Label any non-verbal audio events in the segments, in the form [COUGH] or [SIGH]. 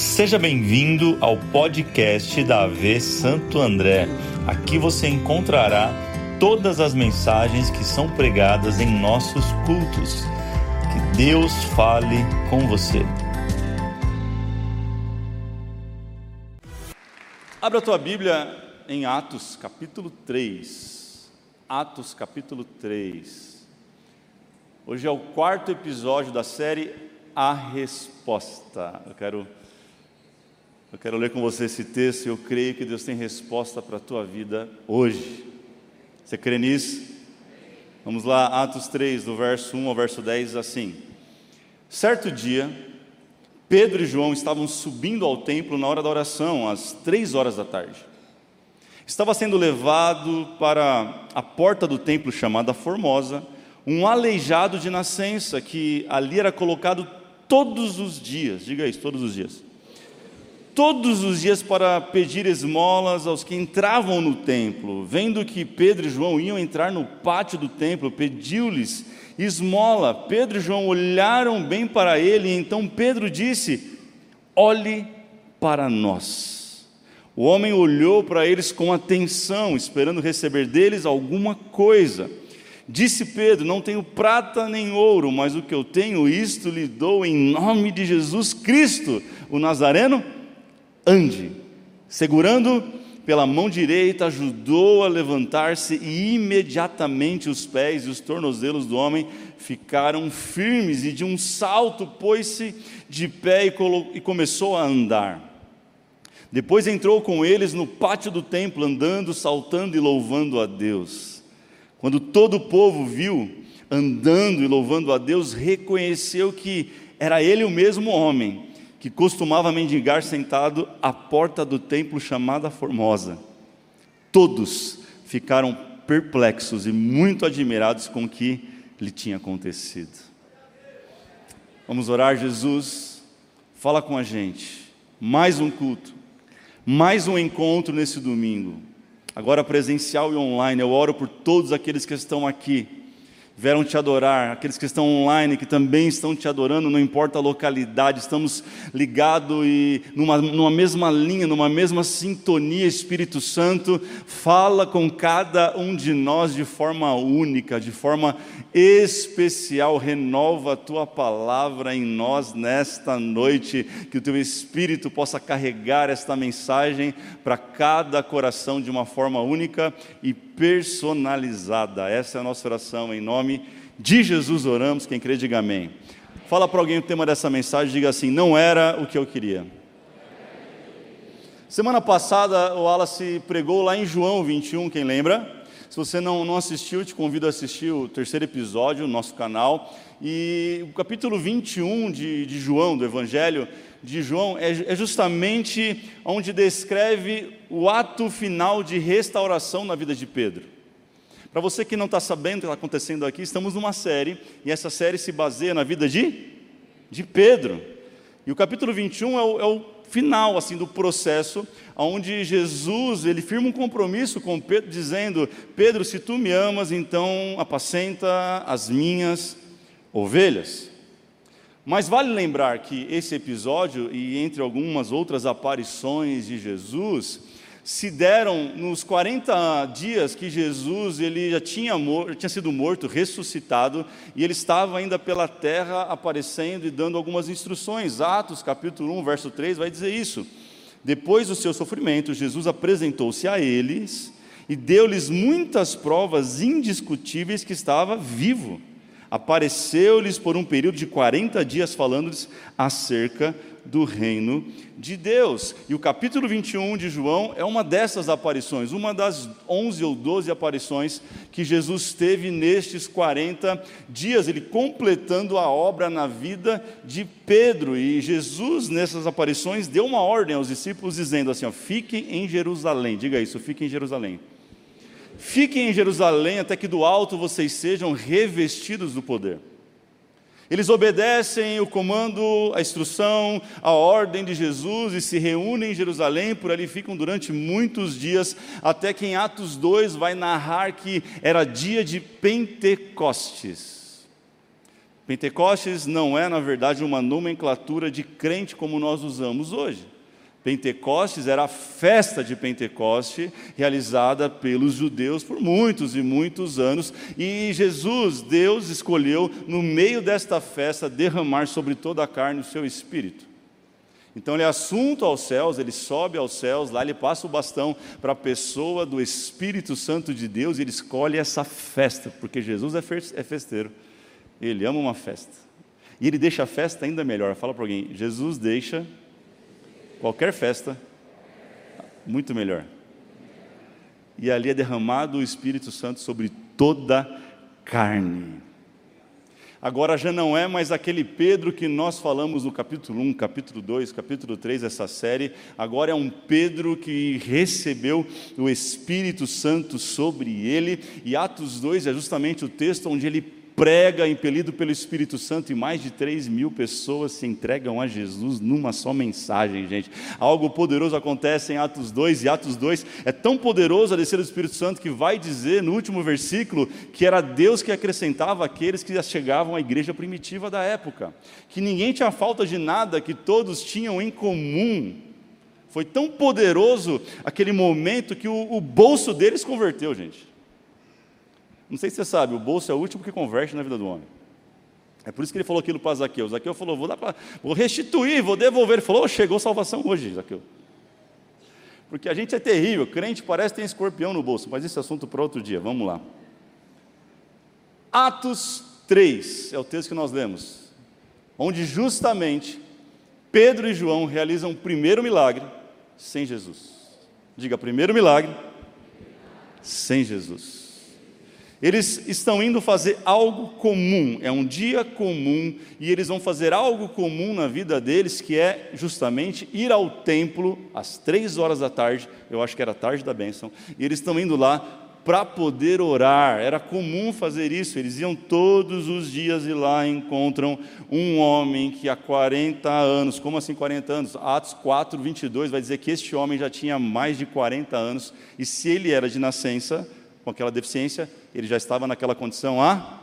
Seja bem-vindo ao podcast da AV Santo André. Aqui você encontrará todas as mensagens que são pregadas em nossos cultos. Que Deus fale com você. Abra a tua Bíblia em Atos, capítulo 3. Atos, capítulo 3. Hoje é o quarto episódio da série A Resposta. Eu quero eu quero ler com você esse texto e eu creio que Deus tem resposta para a tua vida hoje. Você crê nisso? Vamos lá, Atos 3, do verso 1 ao verso 10, assim. Certo dia, Pedro e João estavam subindo ao templo na hora da oração, às três horas da tarde. Estava sendo levado para a porta do templo chamada Formosa, um aleijado de nascença que ali era colocado todos os dias, diga isso, todos os dias todos os dias para pedir esmolas aos que entravam no templo. Vendo que Pedro e João iam entrar no pátio do templo, pediu-lhes esmola. Pedro e João olharam bem para ele, e então Pedro disse: Olhe para nós. O homem olhou para eles com atenção, esperando receber deles alguma coisa. Disse Pedro: Não tenho prata nem ouro, mas o que eu tenho, isto lhe dou em nome de Jesus Cristo, o Nazareno ande. Segurando pela mão direita, ajudou a levantar-se e imediatamente os pés e os tornozelos do homem ficaram firmes e de um salto pôs-se de pé e, e começou a andar. Depois entrou com eles no pátio do templo, andando, saltando e louvando a Deus. Quando todo o povo viu andando e louvando a Deus, reconheceu que era ele o mesmo homem que costumava mendigar sentado à porta do templo chamada Formosa. Todos ficaram perplexos e muito admirados com o que lhe tinha acontecido. Vamos orar, Jesus, fala com a gente. Mais um culto, mais um encontro nesse domingo, agora presencial e online. Eu oro por todos aqueles que estão aqui vieram te adorar, aqueles que estão online, que também estão te adorando, não importa a localidade, estamos ligados e numa, numa mesma linha, numa mesma sintonia, Espírito Santo, fala com cada um de nós de forma única, de forma especial, renova a tua palavra em nós nesta noite, que o teu Espírito possa carregar esta mensagem para cada coração de uma forma única e personalizada. Essa é a nossa oração, em nome de Jesus oramos. Quem crê, diga amém. Fala para alguém o tema dessa mensagem, diga assim: não era o que eu queria. Semana passada o Wallace pregou lá em João 21, quem lembra? Se você não, não assistiu, te convido a assistir o terceiro episódio no nosso canal. E o capítulo 21 de, de João, do Evangelho de João, é, é justamente onde descreve o ato final de restauração na vida de Pedro. Para você que não está sabendo o que está acontecendo aqui, estamos numa série, e essa série se baseia na vida de, de Pedro. E o capítulo 21 é o, é o final assim do processo, onde Jesus ele firma um compromisso com Pedro, dizendo: Pedro, se tu me amas, então apacenta as minhas ovelhas. Mas vale lembrar que esse episódio, e entre algumas outras aparições de Jesus, se deram nos 40 dias que Jesus ele já tinha, morto, tinha sido morto, ressuscitado, e ele estava ainda pela terra aparecendo e dando algumas instruções. Atos capítulo 1, verso 3 vai dizer isso. Depois do seu sofrimento, Jesus apresentou-se a eles e deu-lhes muitas provas indiscutíveis que estava vivo. Apareceu-lhes por um período de 40 dias, falando-lhes acerca do reino de Deus. E o capítulo 21 de João é uma dessas aparições, uma das 11 ou 12 aparições que Jesus teve nestes 40 dias, ele completando a obra na vida de Pedro. E Jesus, nessas aparições, deu uma ordem aos discípulos, dizendo assim: ó, fiquem em Jerusalém, diga isso, fiquem em Jerusalém. Fiquem em Jerusalém até que do alto vocês sejam revestidos do poder. Eles obedecem o comando, a instrução, a ordem de Jesus e se reúnem em Jerusalém, por ali ficam durante muitos dias, até que em Atos 2 vai narrar que era dia de Pentecostes. Pentecostes não é, na verdade, uma nomenclatura de crente como nós usamos hoje. Pentecostes era a festa de Pentecoste realizada pelos judeus por muitos e muitos anos, e Jesus, Deus, escolheu no meio desta festa derramar sobre toda a carne o seu espírito. Então ele é assunto aos céus, ele sobe aos céus, lá ele passa o bastão para a pessoa do Espírito Santo de Deus e ele escolhe essa festa, porque Jesus é, é festeiro, ele ama uma festa. E ele deixa a festa ainda melhor. Fala para alguém: Jesus deixa qualquer festa muito melhor. E ali é derramado o Espírito Santo sobre toda carne. Agora já não é mais aquele Pedro que nós falamos no capítulo 1, capítulo 2, capítulo 3 dessa série. Agora é um Pedro que recebeu o Espírito Santo sobre ele. E Atos 2 é justamente o texto onde ele prega, impelido pelo Espírito Santo, e mais de 3 mil pessoas se entregam a Jesus numa só mensagem, gente. Algo poderoso acontece em Atos 2, e Atos 2 é tão poderoso a descer do Espírito Santo que vai dizer no último versículo que era Deus que acrescentava aqueles que chegavam à igreja primitiva da época, que ninguém tinha falta de nada, que todos tinham em comum. Foi tão poderoso aquele momento que o, o bolso deles converteu, gente. Não sei se você sabe, o bolso é o último que converte na vida do homem. É por isso que ele falou aquilo para Zaqueu. Zaqueu falou: vou, dar pra, vou restituir, vou devolver. Ele falou: oh, chegou salvação hoje, Zaqueu. Porque a gente é terrível, crente parece que tem escorpião no bolso, mas esse é assunto para outro dia, vamos lá. Atos 3 é o texto que nós lemos, onde justamente Pedro e João realizam o primeiro milagre sem Jesus. Diga, primeiro milagre sem Jesus. Eles estão indo fazer algo comum, é um dia comum, e eles vão fazer algo comum na vida deles, que é justamente ir ao templo às três horas da tarde, eu acho que era a tarde da bênção, e eles estão indo lá para poder orar, era comum fazer isso, eles iam todos os dias e lá encontram um homem que há 40 anos, como assim 40 anos? Atos 4, 22 vai dizer que este homem já tinha mais de 40 anos, e se ele era de nascença, com aquela deficiência, ele já estava naquela condição há.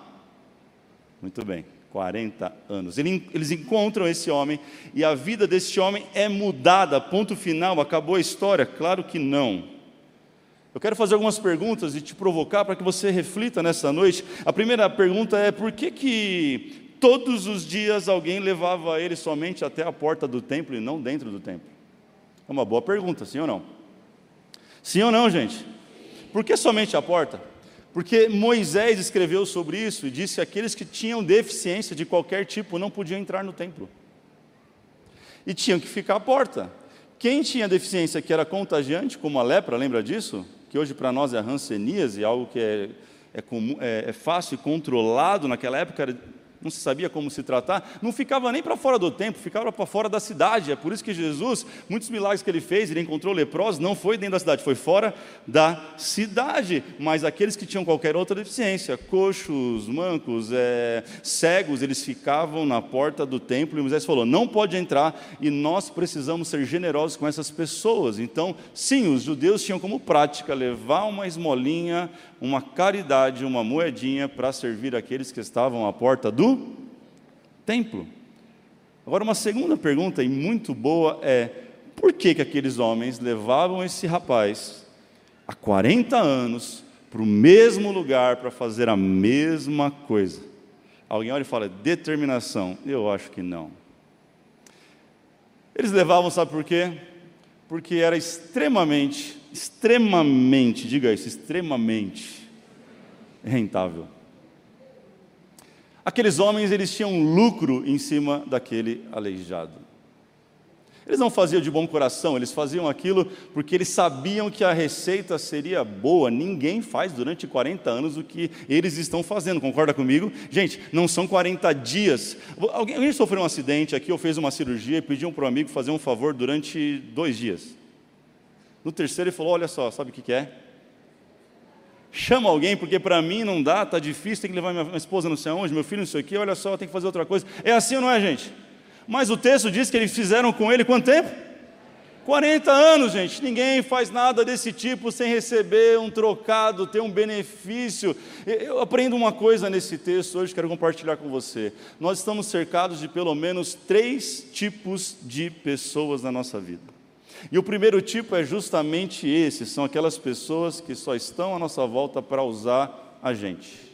Muito bem, 40 anos. Eles encontram esse homem e a vida desse homem é mudada, ponto final, acabou a história? Claro que não. Eu quero fazer algumas perguntas e te provocar para que você reflita nessa noite. A primeira pergunta é: por que, que todos os dias alguém levava ele somente até a porta do templo e não dentro do templo? É uma boa pergunta, sim ou não? Sim ou não, gente? Por que somente a porta? Porque Moisés escreveu sobre isso e disse que aqueles que tinham deficiência de qualquer tipo não podiam entrar no templo. E tinham que ficar à porta. Quem tinha deficiência que era contagiante, como a lepra, lembra disso? Que hoje para nós é a hanseníase, algo que é, é, comum, é, é fácil e controlado, naquela época era não se sabia como se tratar, não ficava nem para fora do templo, ficava para fora da cidade. É por isso que Jesus, muitos milagres que ele fez, ele encontrou leprosos, não foi dentro da cidade, foi fora da cidade. Mas aqueles que tinham qualquer outra deficiência, coxos, mancos, é, cegos, eles ficavam na porta do templo. E Moisés falou: não pode entrar e nós precisamos ser generosos com essas pessoas. Então, sim, os judeus tinham como prática levar uma esmolinha, uma caridade, uma moedinha para servir aqueles que estavam à porta do templo. Agora, uma segunda pergunta, e muito boa, é: por que, que aqueles homens levavam esse rapaz há 40 anos para o mesmo lugar para fazer a mesma coisa? Alguém olha e fala: determinação. Eu acho que não. Eles levavam, sabe por quê? Porque era extremamente extremamente, diga isso, extremamente rentável. Aqueles homens, eles tinham lucro em cima daquele aleijado. Eles não faziam de bom coração, eles faziam aquilo porque eles sabiam que a receita seria boa. Ninguém faz durante 40 anos o que eles estão fazendo, concorda comigo? Gente, não são 40 dias. Alguém, alguém sofreu um acidente aqui ou fez uma cirurgia e pediu para um amigo fazer um favor durante dois dias. No terceiro ele falou: Olha só, sabe o que, que é? Chama alguém, porque para mim não dá, está difícil, tem que levar minha esposa não sei aonde, meu filho não sei o quê, olha só, tem que fazer outra coisa. É assim ou não é, gente? Mas o texto diz que eles fizeram com ele quanto tempo? 40 anos, gente, ninguém faz nada desse tipo sem receber um trocado, ter um benefício. Eu aprendo uma coisa nesse texto hoje, quero compartilhar com você. Nós estamos cercados de pelo menos três tipos de pessoas na nossa vida. E o primeiro tipo é justamente esse: são aquelas pessoas que só estão à nossa volta para usar a gente.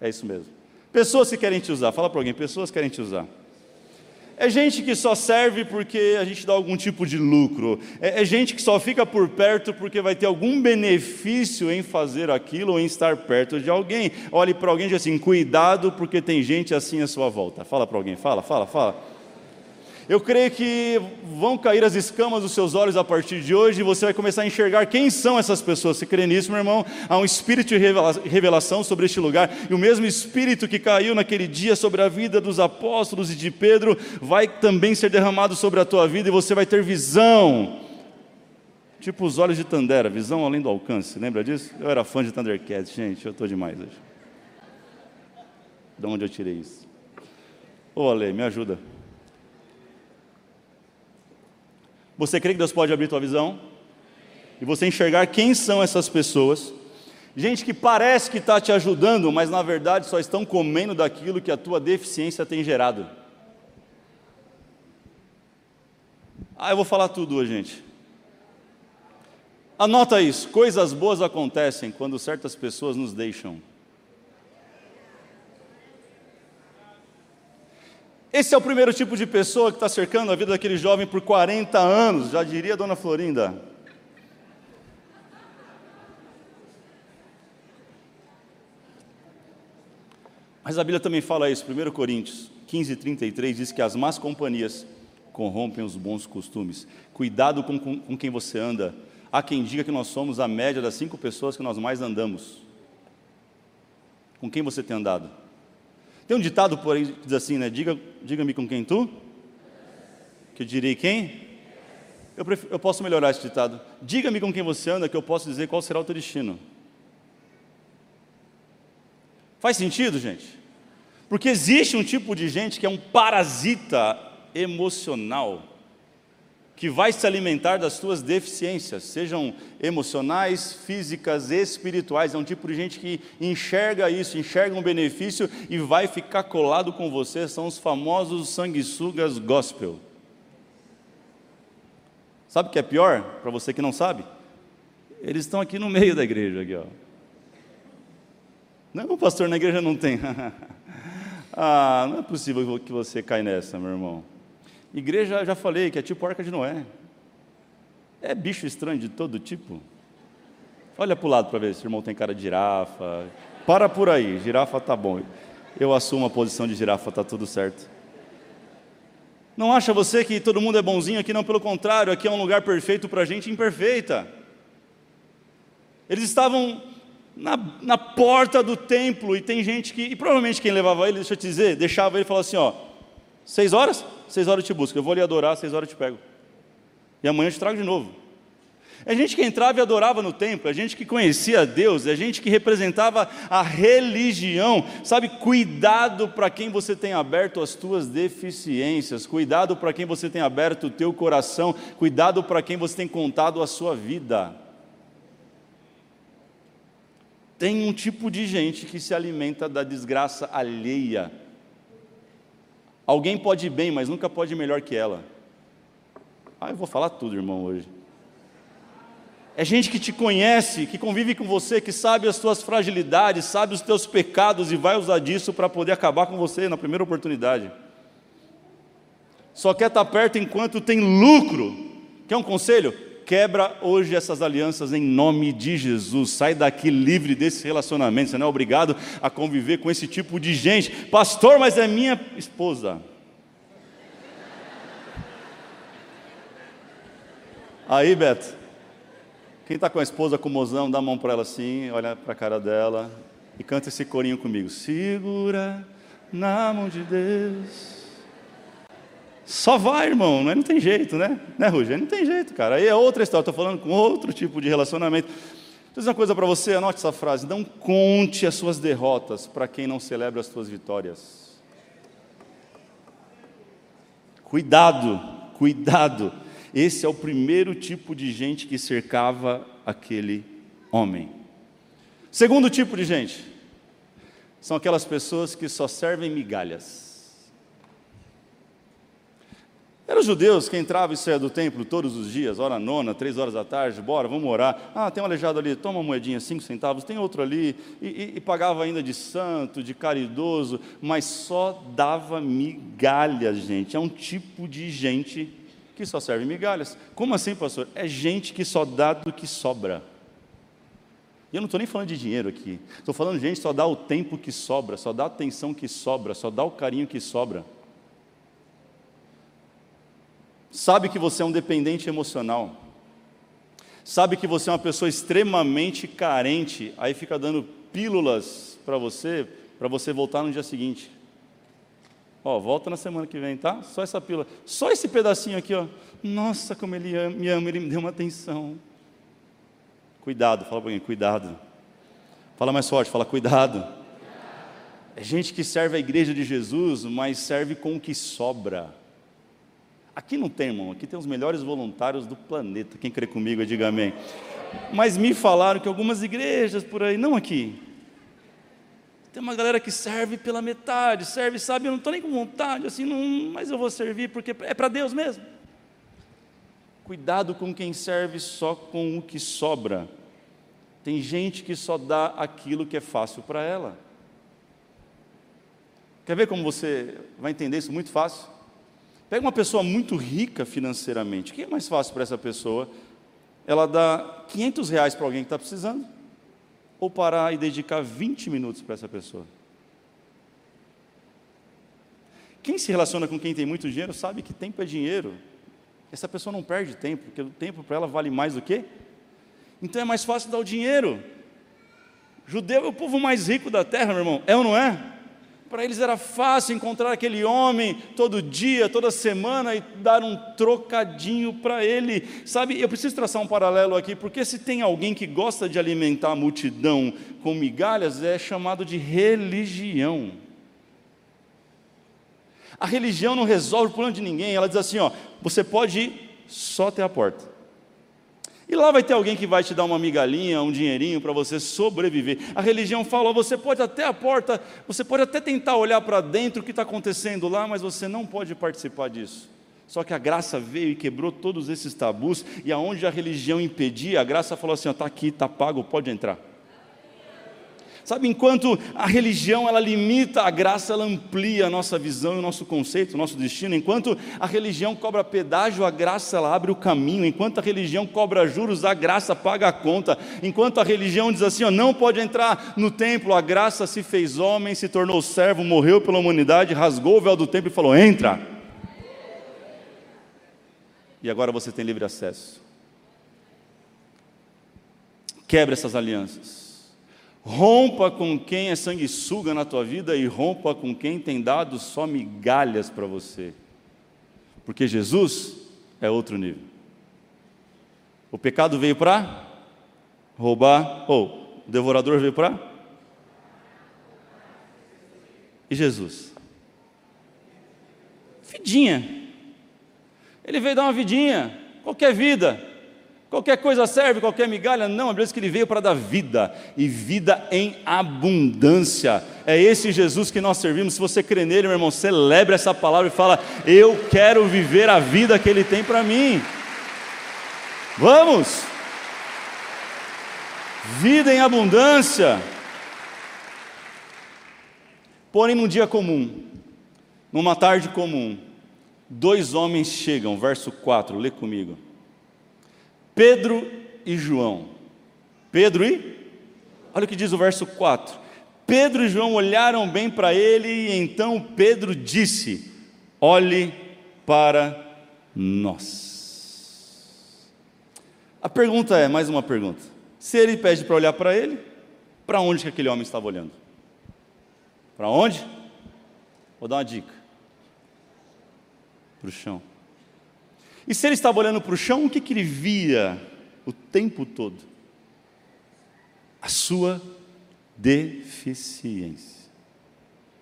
É isso mesmo. Pessoas que querem te usar, fala para alguém, pessoas que querem te usar. É gente que só serve porque a gente dá algum tipo de lucro. É, é, gente que só fica por perto porque vai ter algum benefício em fazer aquilo ou em estar perto de alguém. Olhe para alguém e diga assim: cuidado, porque tem gente assim à sua volta. Fala para alguém, fala, fala, fala. Eu creio que vão cair as escamas dos seus olhos a partir de hoje e você vai começar a enxergar quem são essas pessoas. Você crê nisso, meu irmão? Há um espírito de revelação sobre este lugar e o mesmo espírito que caiu naquele dia sobre a vida dos apóstolos e de Pedro vai também ser derramado sobre a tua vida e você vai ter visão. Tipo os olhos de Tandera, visão além do alcance. Lembra disso? Eu era fã de Thundercats, gente, eu estou demais hoje. De onde eu tirei isso? Ô Ale, me ajuda. Você crê que Deus pode abrir tua visão? E você enxergar quem são essas pessoas? Gente que parece que está te ajudando, mas na verdade só estão comendo daquilo que a tua deficiência tem gerado. Ah, eu vou falar tudo hoje, gente. Anota isso: coisas boas acontecem quando certas pessoas nos deixam. Esse é o primeiro tipo de pessoa que está cercando a vida daquele jovem por 40 anos, já diria a dona Florinda. Mas a Bíblia também fala isso, 1 Coríntios 15, 33 diz que as más companhias corrompem os bons costumes. Cuidado com, com, com quem você anda. Há quem diga que nós somos a média das cinco pessoas que nós mais andamos. Com quem você tem andado? Tem um ditado por aí que diz assim, né? Diga, diga-me com quem tu? Que eu direi quem? Eu, prefiro, eu posso melhorar esse ditado. Diga-me com quem você anda, que eu posso dizer qual será o teu destino. Faz sentido, gente? Porque existe um tipo de gente que é um parasita emocional que vai se alimentar das suas deficiências, sejam emocionais, físicas, espirituais. É um tipo de gente que enxerga isso, enxerga um benefício e vai ficar colado com você. São os famosos sanguessugas gospel. Sabe o que é pior? Para você que não sabe, eles estão aqui no meio da igreja. Aqui, ó. Não, o pastor na igreja não tem. [LAUGHS] ah, não é possível que você caia nessa, meu irmão. Igreja, já falei, que é tipo arca de Noé. É bicho estranho de todo tipo. Olha para o lado para ver se o irmão tem cara de girafa. Para por aí, girafa tá bom. Eu assumo a posição de girafa, tá tudo certo. Não acha você que todo mundo é bonzinho aqui? Não, pelo contrário, aqui é um lugar perfeito para gente imperfeita. Eles estavam na, na porta do templo e tem gente que, e provavelmente quem levava ele, deixa eu te dizer, deixava ele falava assim: ó, seis horas? seis horas eu te busco. Eu vou lhe adorar, seis horas eu te pego. E amanhã eu te trago de novo. É gente que entrava e adorava no templo, é gente que conhecia Deus, é gente que representava a religião. Sabe, cuidado para quem você tem aberto as tuas deficiências, cuidado para quem você tem aberto o teu coração, cuidado para quem você tem contado a sua vida. Tem um tipo de gente que se alimenta da desgraça alheia Alguém pode ir bem, mas nunca pode ir melhor que ela. Ah, eu vou falar tudo, irmão, hoje. É gente que te conhece, que convive com você, que sabe as tuas fragilidades, sabe os teus pecados e vai usar disso para poder acabar com você na primeira oportunidade. Só quer estar perto enquanto tem lucro. Quer um conselho? Quebra hoje essas alianças em nome de Jesus. Sai daqui livre desse relacionamento. Você não é obrigado a conviver com esse tipo de gente. Pastor, mas é minha esposa. Aí, Beto, quem está com a esposa com o mozão, dá a mão para ela assim, olha para a cara dela e canta esse corinho comigo. Segura na mão de Deus. Só vai, irmão, não, é? não tem jeito, né? Né, Rogério? Não tem jeito, cara. Aí é outra história, estou falando com outro tipo de relacionamento. Vou dizer uma coisa para você, anote essa frase: não conte as suas derrotas para quem não celebra as suas vitórias. Cuidado cuidado. Esse é o primeiro tipo de gente que cercava aquele homem. Segundo tipo de gente são aquelas pessoas que só servem migalhas. Eram judeus que entravam e saíam do templo todos os dias, hora nona, três horas da tarde, bora, vamos orar. Ah, tem um aleijado ali, toma uma moedinha, cinco centavos, tem outro ali, e, e, e pagava ainda de santo, de caridoso, mas só dava migalhas, gente. É um tipo de gente que só serve migalhas. Como assim, pastor? É gente que só dá do que sobra. E eu não estou nem falando de dinheiro aqui, estou falando de gente que só dá o tempo que sobra, só dá a atenção que sobra, só dá o carinho que sobra sabe que você é um dependente emocional, sabe que você é uma pessoa extremamente carente, aí fica dando pílulas para você, para você voltar no dia seguinte. Ó, volta na semana que vem, tá? Só essa pílula, só esse pedacinho aqui, ó. Nossa, como ele me ama, ele me deu uma atenção. Cuidado, fala para alguém, cuidado. Fala mais forte, fala cuidado. É gente que serve a igreja de Jesus, mas serve com o que sobra. Aqui não tem, irmão, aqui tem os melhores voluntários do planeta. Quem crê comigo, diga amém. Mas me falaram que algumas igrejas por aí, não aqui, tem uma galera que serve pela metade, serve, sabe, eu não estou nem com vontade, assim, não, mas eu vou servir porque é para Deus mesmo. Cuidado com quem serve só com o que sobra. Tem gente que só dá aquilo que é fácil para ela. Quer ver como você vai entender isso muito fácil? Pega uma pessoa muito rica financeiramente. O que é mais fácil para essa pessoa? Ela dá 500 reais para alguém que está precisando? Ou parar e dedicar 20 minutos para essa pessoa? Quem se relaciona com quem tem muito dinheiro sabe que tempo é dinheiro. Essa pessoa não perde tempo, porque o tempo para ela vale mais do que? Então é mais fácil dar o dinheiro. Judeu é o povo mais rico da terra, meu irmão. É ou não é? Para eles era fácil encontrar aquele homem todo dia, toda semana e dar um trocadinho para ele. Sabe, eu preciso traçar um paralelo aqui, porque se tem alguém que gosta de alimentar a multidão com migalhas, é chamado de religião. A religião não resolve o problema de ninguém, ela diz assim: ó, você pode ir só até a porta. E lá vai ter alguém que vai te dar uma migalhinha, um dinheirinho para você sobreviver. A religião fala: você pode até a porta, você pode até tentar olhar para dentro o que está acontecendo lá, mas você não pode participar disso. Só que a graça veio e quebrou todos esses tabus, e aonde a religião impedia, a graça falou assim: está aqui, está pago, pode entrar. Sabe, enquanto a religião ela limita a graça, ela amplia a nossa visão e o nosso conceito, o nosso destino. Enquanto a religião cobra pedágio, a graça ela abre o caminho. Enquanto a religião cobra juros, a graça paga a conta. Enquanto a religião diz assim, ó, não pode entrar no templo, a graça se fez homem, se tornou servo, morreu pela humanidade, rasgou o véu do templo e falou: entra. E agora você tem livre acesso. Quebra essas alianças. Rompa com quem é sanguessuga na tua vida e rompa com quem tem dado só migalhas para você. Porque Jesus é outro nível. O pecado veio para roubar, ou o devorador veio para e Jesus. Vidinha. Ele veio dar uma vidinha, qualquer vida. Qualquer coisa serve, qualquer migalha, não, a Bíblia diz que ele veio para dar vida, e vida em abundância. É esse Jesus que nós servimos. Se você crê nele, meu irmão, celebre essa palavra e fala: Eu quero viver a vida que ele tem para mim. Vamos! Vida em abundância. Porém, num dia comum, numa tarde comum, dois homens chegam, verso 4, lê comigo Pedro e João. Pedro e? Olha o que diz o verso 4. Pedro e João olharam bem para ele e então Pedro disse: Olhe para nós. A pergunta é, mais uma pergunta. Se ele pede para olhar para ele, para onde que aquele homem estava olhando? Para onde? Vou dar uma dica. Para o chão. E se ele estava olhando para o chão, o que, que ele via o tempo todo? A sua deficiência.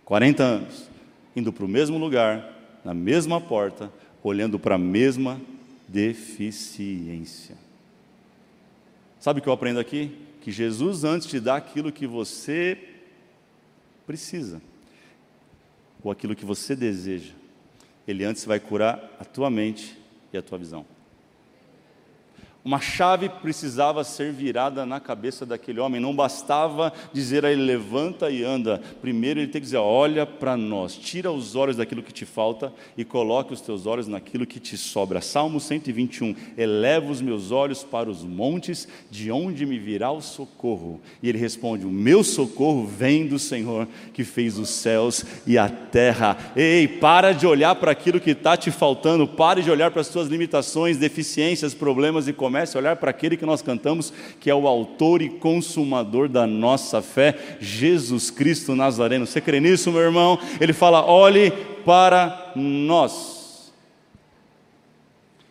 40 anos, indo para o mesmo lugar, na mesma porta, olhando para a mesma deficiência. Sabe o que eu aprendo aqui? Que Jesus, antes de dar aquilo que você precisa, ou aquilo que você deseja, Ele antes vai curar a tua mente e a tua visão. Uma chave precisava ser virada na cabeça daquele homem, não bastava dizer a ele levanta e anda. Primeiro ele tem que dizer: olha para nós, tira os olhos daquilo que te falta e coloque os teus olhos naquilo que te sobra. Salmo 121: eleva os meus olhos para os montes, de onde me virá o socorro? E ele responde: o meu socorro vem do Senhor que fez os céus e a terra. Ei, para de olhar para aquilo que está te faltando, pare de olhar para as suas limitações, deficiências, problemas e comércio comece a olhar para aquele que nós cantamos, que é o autor e consumador da nossa fé, Jesus Cristo Nazareno. Você crê nisso, meu irmão? Ele fala: olhe para nós.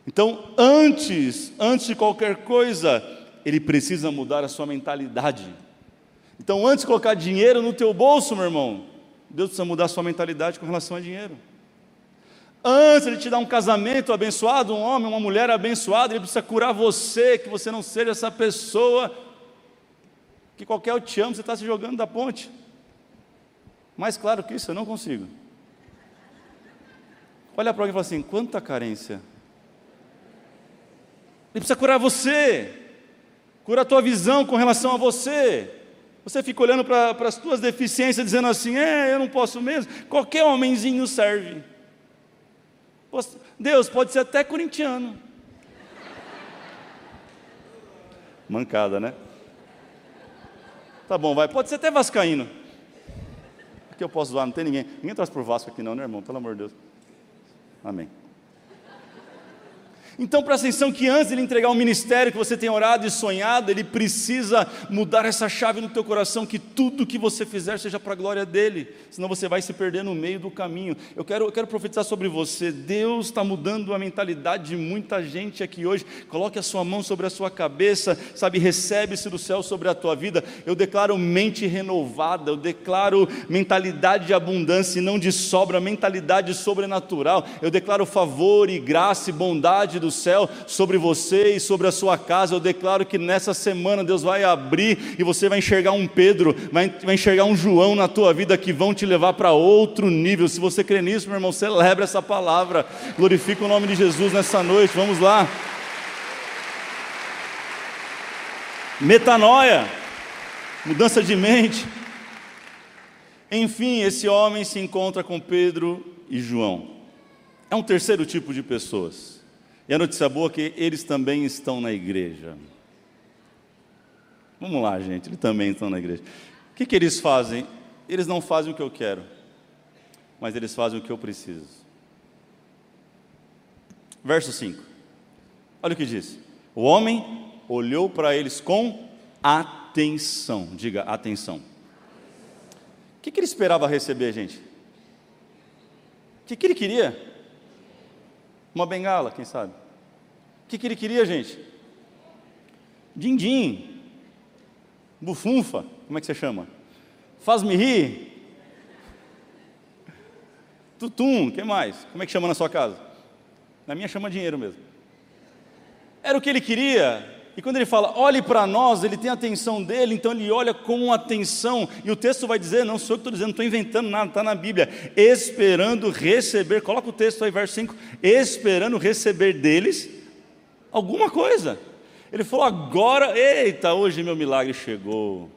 Então, antes, antes de qualquer coisa, ele precisa mudar a sua mentalidade. Então, antes de colocar dinheiro no teu bolso, meu irmão, Deus precisa mudar a sua mentalidade com relação a dinheiro. Antes de te dar um casamento abençoado, um homem, uma mulher abençoada, ele precisa curar você, que você não seja essa pessoa que qualquer eu te amo, você está se jogando da ponte. Mais claro que isso, eu não consigo. Olha para alguém e fala assim: quanta carência. Ele precisa curar você, cura a tua visão com relação a você. Você fica olhando para as tuas deficiências, dizendo assim: é, eu não posso mesmo. Qualquer homenzinho serve. Deus pode ser até corintiano. Mancada, né? Tá bom, vai. Pode ser até vascaíno. Aqui eu posso zoar, não tem ninguém. Ninguém traz por Vasco aqui não, né, irmão? Pelo amor de Deus. Amém. Então presta atenção que antes de ele entregar o ministério que você tem orado e sonhado, ele precisa mudar essa chave no teu coração, que tudo que você fizer seja para a glória dele, senão você vai se perder no meio do caminho. Eu quero, eu quero profetizar sobre você, Deus está mudando a mentalidade de muita gente aqui hoje, coloque a sua mão sobre a sua cabeça, sabe, recebe-se do céu sobre a tua vida, eu declaro mente renovada, eu declaro mentalidade de abundância e não de sobra, mentalidade sobrenatural, eu declaro favor e graça e bondade do céu sobre você e sobre a sua casa. Eu declaro que nessa semana Deus vai abrir e você vai enxergar um Pedro, vai, vai enxergar um João na tua vida que vão te levar para outro nível. Se você crê nisso, meu irmão, celebra essa palavra. Glorifica o nome de Jesus nessa noite. Vamos lá. Metanoia, mudança de mente. Enfim, esse homem se encontra com Pedro e João. É um terceiro tipo de pessoas. E a notícia boa é que eles também estão na igreja. Vamos lá, gente, eles também estão na igreja. O que, que eles fazem? Eles não fazem o que eu quero, mas eles fazem o que eu preciso. Verso 5. Olha o que diz: O homem olhou para eles com atenção. Diga atenção. O que, que ele esperava receber, gente? O que, que ele queria? Uma bengala, quem sabe? O que, que ele queria, gente? Dindim. Bufunfa. Como é que você chama? Faz-me rir. Tutum. Que mais? Como é que chama na sua casa? Na minha chama dinheiro mesmo. Era o que ele queria. E quando ele fala, olhe para nós, ele tem a atenção dele, então ele olha com atenção. E o texto vai dizer, não sou eu que estou dizendo, não estou inventando nada, está na Bíblia. Esperando receber, coloca o texto aí, verso 5. Esperando receber deles alguma coisa. Ele falou, agora, eita, hoje meu milagre chegou.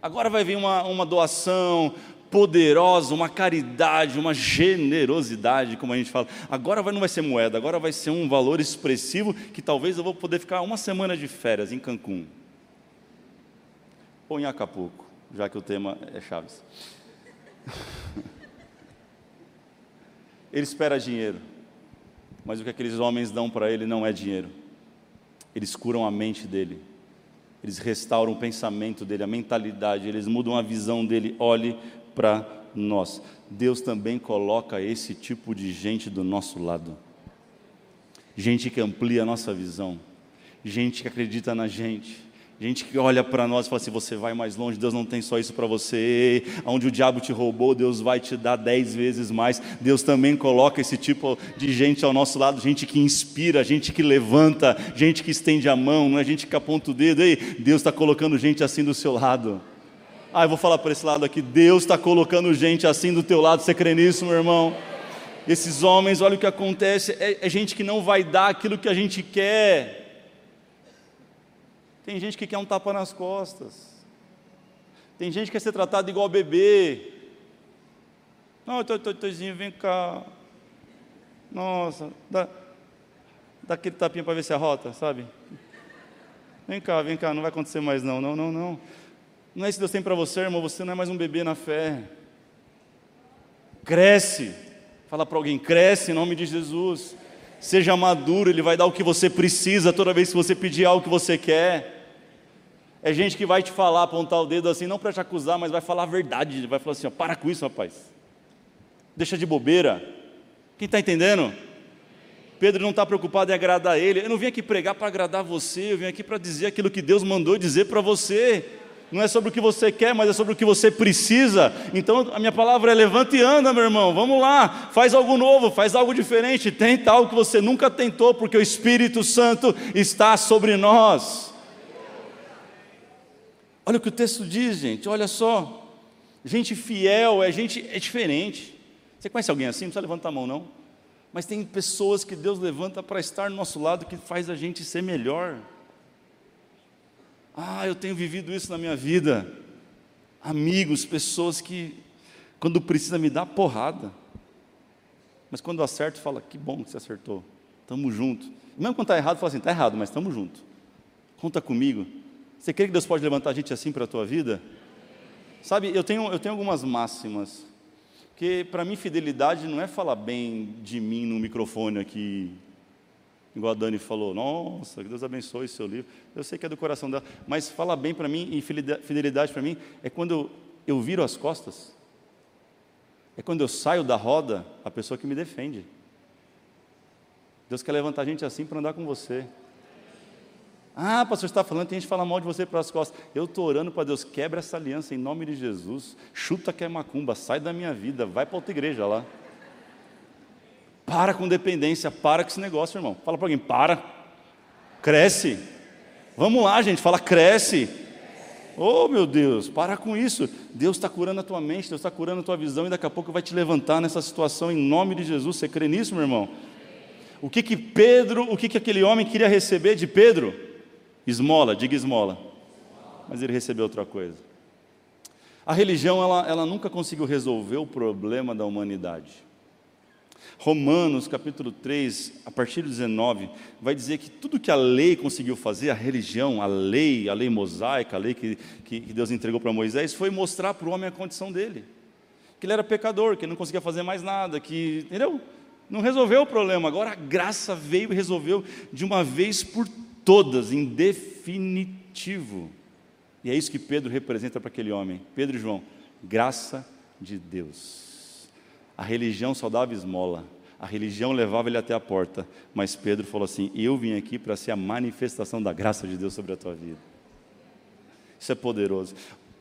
Agora vai vir uma, uma doação, poderosa, uma caridade, uma generosidade, como a gente fala. Agora não vai ser moeda, agora vai ser um valor expressivo que talvez eu vou poder ficar uma semana de férias em Cancún. Ou em Acapulco, já que o tema é Chaves. [LAUGHS] Ele espera dinheiro, mas o que aqueles homens dão para ele não é dinheiro. Eles curam a mente dele, eles restauram o pensamento dele, a mentalidade, eles mudam a visão dele. Olhe para nós. Deus também coloca esse tipo de gente do nosso lado. Gente que amplia a nossa visão, gente que acredita na gente, Gente que olha para nós e fala assim: você vai mais longe, Deus não tem só isso para você. Onde o diabo te roubou, Deus vai te dar dez vezes mais. Deus também coloca esse tipo de gente ao nosso lado, gente que inspira, gente que levanta, gente que estende a mão, não é gente que aponta o dedo. Ei, Deus está colocando gente assim do seu lado. Ah, eu vou falar para esse lado aqui: Deus está colocando gente assim do teu lado. Você crê nisso, meu irmão? Esses homens, olha o que acontece: é, é gente que não vai dar aquilo que a gente quer tem gente que quer um tapa nas costas. Tem gente que quer ser tratado igual bebê. Não, Toizinho, vem cá. Nossa, dá, dá aquele tapinha para ver se a rota, sabe? Vem cá, vem cá, não vai acontecer mais não, não, não, não. Não é isso que Deus tem para você, irmão, você não é mais um bebê na fé. Cresce. Fala para alguém, cresce em nome de Jesus. Seja maduro, Ele vai dar o que você precisa toda vez que você pedir algo que você quer. É gente que vai te falar, apontar o dedo assim, não para te acusar, mas vai falar a verdade. Vai falar assim: ó, para com isso, rapaz. Deixa de bobeira. Quem está entendendo? Pedro não está preocupado em agradar ele. Eu não vim aqui pregar para agradar você, eu vim aqui para dizer aquilo que Deus mandou dizer para você. Não é sobre o que você quer, mas é sobre o que você precisa. Então a minha palavra é levanta e anda, meu irmão. Vamos lá, faz algo novo, faz algo diferente, tenta algo que você nunca tentou, porque o Espírito Santo está sobre nós. Olha o que o texto diz, gente, olha só. Gente fiel é gente é diferente. Você conhece alguém assim? Não precisa levantar a mão, não. Mas tem pessoas que Deus levanta para estar no nosso lado que faz a gente ser melhor. Ah, eu tenho vivido isso na minha vida. Amigos, pessoas que, quando precisa, me dá porrada. Mas quando acerto, fala: que bom que você acertou. Estamos juntos. Mesmo quando está errado, fala assim: está errado, mas estamos juntos. Conta comigo. Você crê que Deus pode levantar gente assim para a tua vida? Sabe, eu tenho, eu tenho algumas máximas. Que para mim fidelidade não é falar bem de mim no microfone aqui, igual a Dani falou, nossa, que Deus abençoe seu livro. Eu sei que é do coração dela, mas falar bem para mim e fidelidade para mim é quando eu viro as costas. É quando eu saio da roda, a pessoa que me defende. Deus quer levantar gente assim para andar com você. Ah, pastor, está falando, tem gente que fala mal de você pelas costas. Eu estou orando para Deus, quebra essa aliança em nome de Jesus. Chuta que é macumba, sai da minha vida, vai para outra igreja lá. Para com dependência, para com esse negócio, irmão. Fala para alguém, para. Cresce. Vamos lá, gente, fala, cresce. Oh, meu Deus, para com isso. Deus está curando a tua mente, Deus está curando a tua visão e daqui a pouco vai te levantar nessa situação em nome de Jesus. Você crê nisso, meu irmão? O que que Pedro, o que que aquele homem queria receber de Pedro? Esmola, diga esmola. Mas ele recebeu outra coisa. A religião, ela, ela nunca conseguiu resolver o problema da humanidade. Romanos capítulo 3, a partir do 19, vai dizer que tudo que a lei conseguiu fazer, a religião, a lei, a lei mosaica, a lei que, que, Deus entregou para Moisés, foi mostrar para o homem a condição dele. Que ele era pecador, que ele não conseguia fazer mais nada, que, entendeu? Não resolveu o problema. Agora a graça veio e resolveu de uma vez por todas, em definitivo. E é isso que Pedro representa para aquele homem. Pedro e João, graça de Deus. A religião só dava esmola, a religião levava ele até a porta, mas Pedro falou assim: Eu vim aqui para ser a manifestação da graça de Deus sobre a tua vida. Isso é poderoso.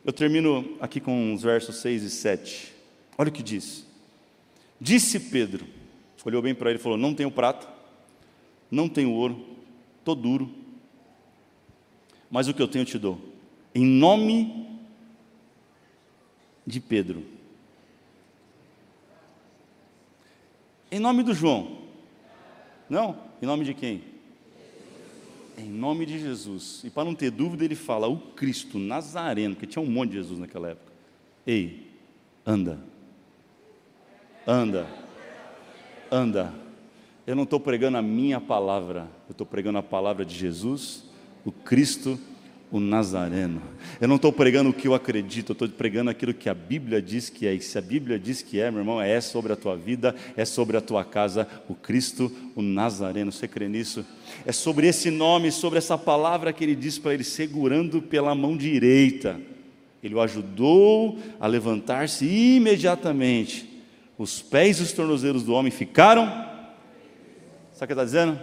Eu termino aqui com os versos 6 e 7. Olha o que diz. Disse Pedro, olhou bem para ele e falou: Não tenho prata, não tenho ouro, estou duro, mas o que eu tenho eu te dou. Em nome de Pedro. Em nome do João. Não? Em nome de quem? Em nome de Jesus. E para não ter dúvida, ele fala: o Cristo Nazareno, que tinha um monte de Jesus naquela época. Ei, anda. Anda. Anda. Eu não estou pregando a minha palavra, eu estou pregando a palavra de Jesus, o Cristo, o Nazareno. Eu não estou pregando o que eu acredito, eu estou pregando aquilo que a Bíblia diz que é. E se a Bíblia diz que é, meu irmão, é sobre a tua vida, é sobre a tua casa, o Cristo, o Nazareno. Você crê nisso? É sobre esse nome, sobre essa palavra que ele diz para ele, segurando pela mão direita. Ele o ajudou a levantar-se imediatamente. Os pés e os tornozelos do homem ficaram Sabe o que está dizendo?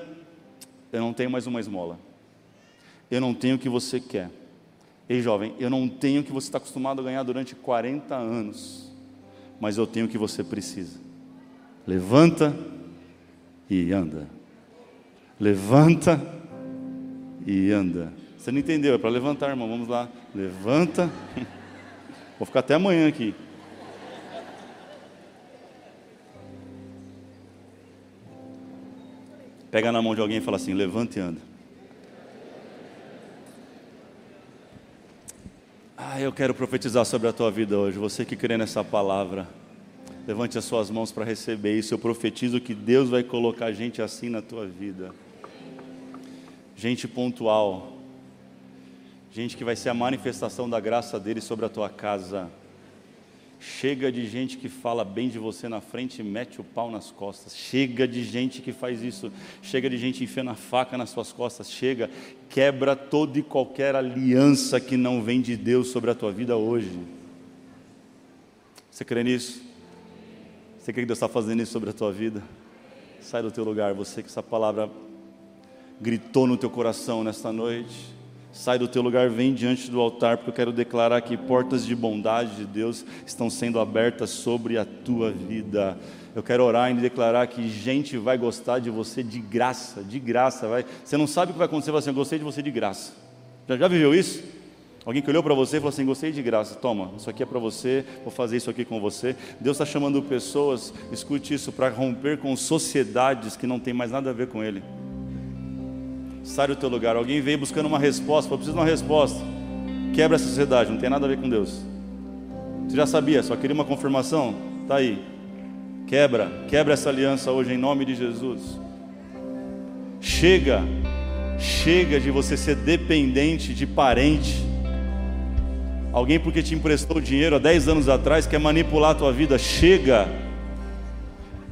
Eu não tenho mais uma esmola. Eu não tenho o que você quer. Ei, jovem, eu não tenho o que você está acostumado a ganhar durante 40 anos, mas eu tenho o que você precisa. Levanta e anda. Levanta e anda. Você não entendeu? É para levantar, irmão. Vamos lá. Levanta. [LAUGHS] Vou ficar até amanhã aqui. Pega na mão de alguém e fala assim: levanta e anda. Ah, eu quero profetizar sobre a tua vida hoje. Você que crê nessa palavra, levante as suas mãos para receber isso. Eu profetizo que Deus vai colocar gente assim na tua vida. Gente pontual. Gente que vai ser a manifestação da graça dele sobre a tua casa. Chega de gente que fala bem de você na frente e mete o pau nas costas. Chega de gente que faz isso. Chega de gente enfiando a faca nas suas costas. Chega, quebra toda e qualquer aliança que não vem de Deus sobre a tua vida hoje. Você crê nisso? Você crê que Deus está fazendo isso sobre a tua vida? Sai do teu lugar, você que essa palavra gritou no teu coração nesta noite. Sai do teu lugar, vem diante do altar, porque eu quero declarar que portas de bondade de Deus estão sendo abertas sobre a tua vida. Eu quero orar e declarar que gente vai gostar de você de graça, de graça. Vai. Você não sabe o que vai acontecer, você assim, eu gostei de você de graça. Já, já viveu isso? Alguém que olhou para você e falou assim: Gostei de graça, toma, isso aqui é para você, vou fazer isso aqui com você. Deus está chamando pessoas, escute isso, para romper com sociedades que não tem mais nada a ver com Ele. Sai do teu lugar. Alguém veio buscando uma resposta, eu preciso de uma resposta. Quebra essa sociedade, não tem nada a ver com Deus. Você já sabia, só queria uma confirmação? Tá aí. Quebra, quebra essa aliança hoje em nome de Jesus. Chega, chega de você ser dependente de parente. Alguém porque te emprestou dinheiro há 10 anos atrás quer manipular a tua vida. Chega.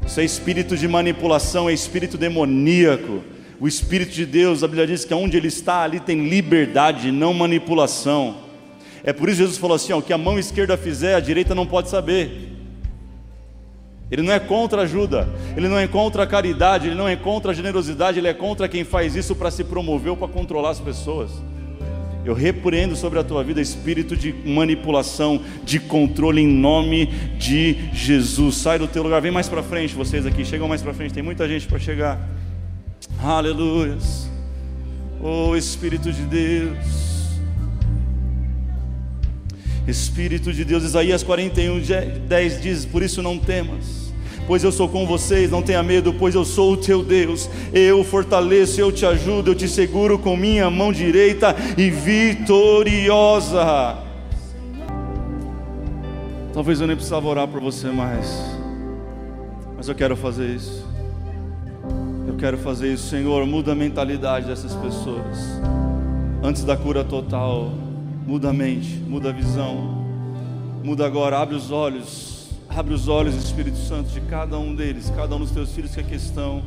Isso é espírito de manipulação, é espírito demoníaco. O Espírito de Deus, a Bíblia diz que onde Ele está, ali tem liberdade, não manipulação. É por isso que Jesus falou assim: ó, o que a mão esquerda fizer, a direita não pode saber. Ele não é contra a ajuda, ele não é contra a caridade, ele não é contra a generosidade, ele é contra quem faz isso para se promover ou para controlar as pessoas. Eu repreendo sobre a tua vida espírito de manipulação, de controle em nome de Jesus. Sai do teu lugar, vem mais para frente, vocês aqui, chegam mais para frente, tem muita gente para chegar. Aleluias. Oh Espírito de Deus. Espírito de Deus, Isaías 41, 10 diz: Por isso não temas, pois eu sou com vocês, não tenha medo, pois eu sou o teu Deus. Eu fortaleço, eu te ajudo, eu te seguro com minha mão direita e vitoriosa. Talvez eu nem precisava orar por você mais, mas eu quero fazer isso quero fazer isso, Senhor. Muda a mentalidade dessas pessoas. Antes da cura total, muda a mente, muda a visão. Muda agora, abre os olhos Abre os olhos, Espírito Santo, de cada um deles, cada um dos teus filhos que aqui estão.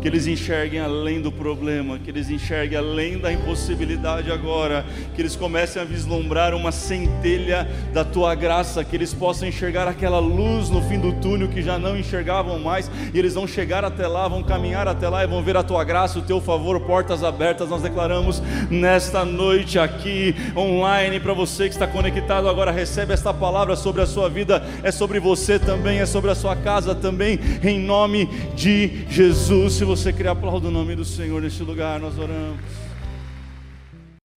Que eles enxerguem além do problema, que eles enxerguem além da impossibilidade agora, que eles comecem a vislumbrar uma centelha da tua graça, que eles possam enxergar aquela luz no fim do túnel que já não enxergavam mais, e eles vão chegar até lá, vão caminhar até lá e vão ver a tua graça, o teu favor, portas abertas. Nós declaramos nesta noite aqui, online, para você que está conectado agora, recebe esta palavra sobre a sua vida, é sobre você também, é sobre a sua casa também, em nome de Jesus. Se você querer aplaudir o nome do Senhor neste lugar, nós oramos.